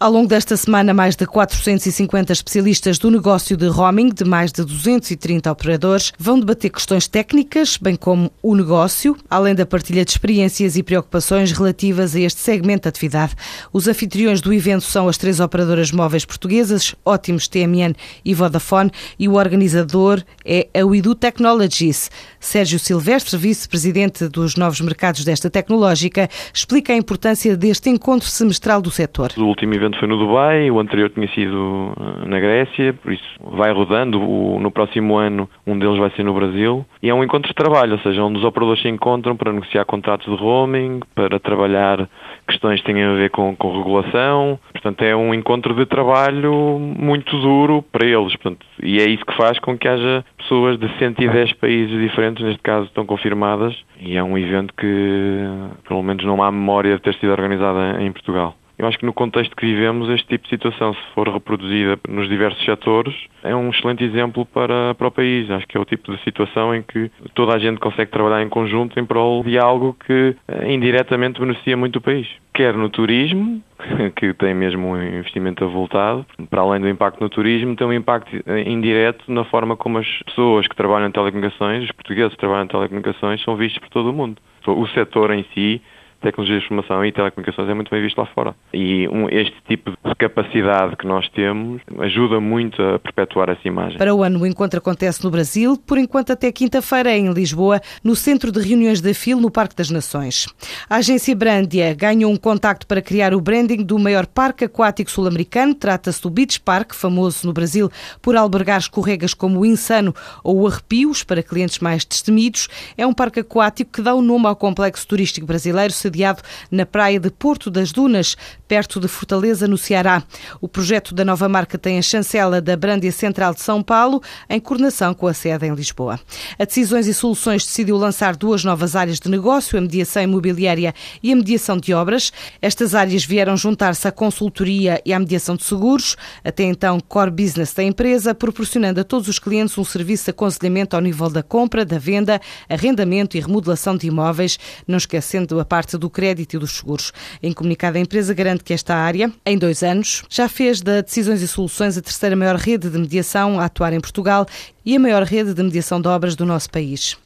Ao longo desta semana, mais de 450 especialistas do negócio de roaming, de mais de 230 operadores, vão debater questões técnicas, bem como o negócio, além da partilha de experiências e preocupações relativas a este segmento de atividade. Os anfitriões do evento são as três operadoras móveis portuguesas, Ótimos TMN e Vodafone, e o organizador é a Widu Technologies. Sérgio Silvestre, vice-presidente dos novos mercados desta tecnológica, explica a importância deste encontro semestral do setor. O último evento foi no Dubai, o anterior tinha sido eh, na Grécia, por isso vai rodando. no próximo ano, um deles vai ser no Brasil. E é um encontro de trabalho, ou seja, onde os operadores se encontram para negociar contratos de roaming, para trabalhar questões que têm a ver com, com regulação. Portanto, é um encontro de trabalho muito duro para eles. Portanto, e é isso que faz com que haja pessoas de 110 países diferentes, neste caso, estão confirmadas. E é um evento que, pelo menos, não há memória de ter sido organizado em Portugal. Eu acho que no contexto que vivemos, este tipo de situação, se for reproduzida nos diversos setores, é um excelente exemplo para, para o país. Acho que é o tipo de situação em que toda a gente consegue trabalhar em conjunto em prol de algo que eh, indiretamente beneficia muito o país. Quer no turismo, que tem mesmo um investimento avultado, para além do impacto no turismo, tem um impacto eh, indireto na forma como as pessoas que trabalham em telecomunicações, os portugueses que trabalham em telecomunicações, são vistos por todo o mundo. O setor em si tecnologia de informação e telecomunicações é muito bem visto lá fora. E um, este tipo de capacidade que nós temos ajuda muito a perpetuar essa imagem. Para o ano, o encontro acontece no Brasil, por enquanto até quinta-feira em Lisboa, no Centro de Reuniões da FIL, no Parque das Nações. A agência Brandia ganhou um contacto para criar o branding do maior parque aquático sul-americano. Trata-se do Beach Park, famoso no Brasil por albergar escorregas como o Insano ou Arrepios, para clientes mais destemidos. É um parque aquático que dá o nome ao complexo turístico brasileiro, sediado na praia de Porto das Dunas, perto de Fortaleza, no Ceará. O projeto da nova marca tem a chancela da Brândia Central de São Paulo, em coordenação com a sede em Lisboa. A Decisões e Soluções decidiu lançar duas novas áreas de negócio, a mediação imobiliária e a mediação de obras. Estas áreas vieram juntar-se à consultoria e à mediação de seguros, até então core business da empresa, proporcionando a todos os clientes um serviço de aconselhamento ao nível da compra, da venda, arrendamento e remodelação de imóveis, não esquecendo a parte do do crédito e dos seguros. Em comunicado, a empresa garante que esta área, em dois anos, já fez da Decisões e Soluções a terceira maior rede de mediação a atuar em Portugal e a maior rede de mediação de obras do nosso país.